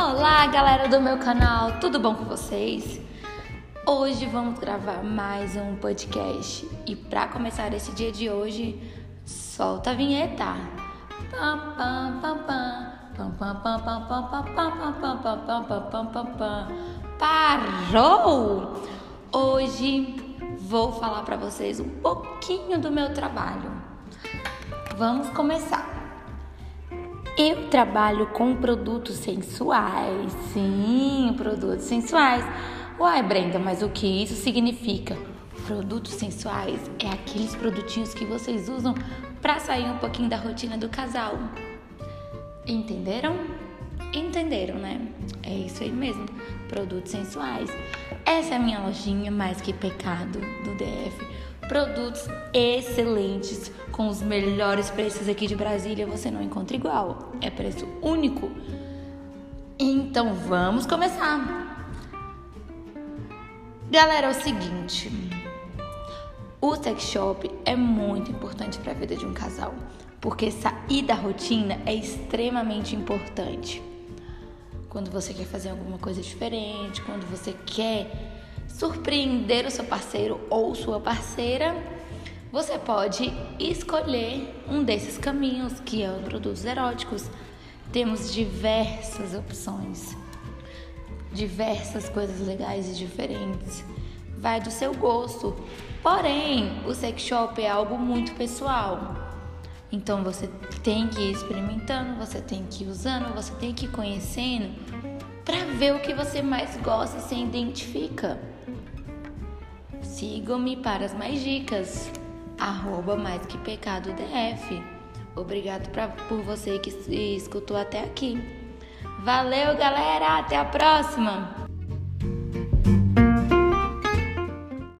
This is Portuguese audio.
Olá, galera do meu canal, tudo bom com vocês? Hoje vamos gravar mais um podcast e para começar esse dia de hoje, solta a vinheta. Pam pam pam pam pam pam pam pam pam pam pam pam pam pam Parou! Hoje vou falar para vocês um pouquinho do meu trabalho. Vamos começar. Eu trabalho com produtos sensuais. Sim, produtos sensuais. Uai, Brenda, mas o que isso significa? Produtos sensuais é aqueles produtinhos que vocês usam para sair um pouquinho da rotina do casal. Entenderam? Entenderam, né? É isso aí mesmo. Produtos sensuais. Essa é a minha lojinha Mais Que Pecado do DF Produtos excelentes com os melhores preços aqui de Brasília, você não encontra igual. É preço único. Então vamos começar. Galera, é o seguinte, o sex shop é muito importante para a vida de um casal, porque sair da rotina é extremamente importante. Quando você quer fazer alguma coisa diferente, quando você quer surpreender o seu parceiro ou sua parceira, você pode escolher um desses caminhos, que é os produtos eróticos. Temos diversas opções, diversas coisas legais e diferentes. Vai do seu gosto. Porém, o sex shop é algo muito pessoal. Então você tem que ir experimentando, você tem que ir usando, você tem que ir conhecendo para ver o que você mais gosta e se identifica. Sigam-me para as mais dicas. Arroba mais que pecado DF. Obrigado pra, por você que escutou até aqui. Valeu, galera! Até a próxima!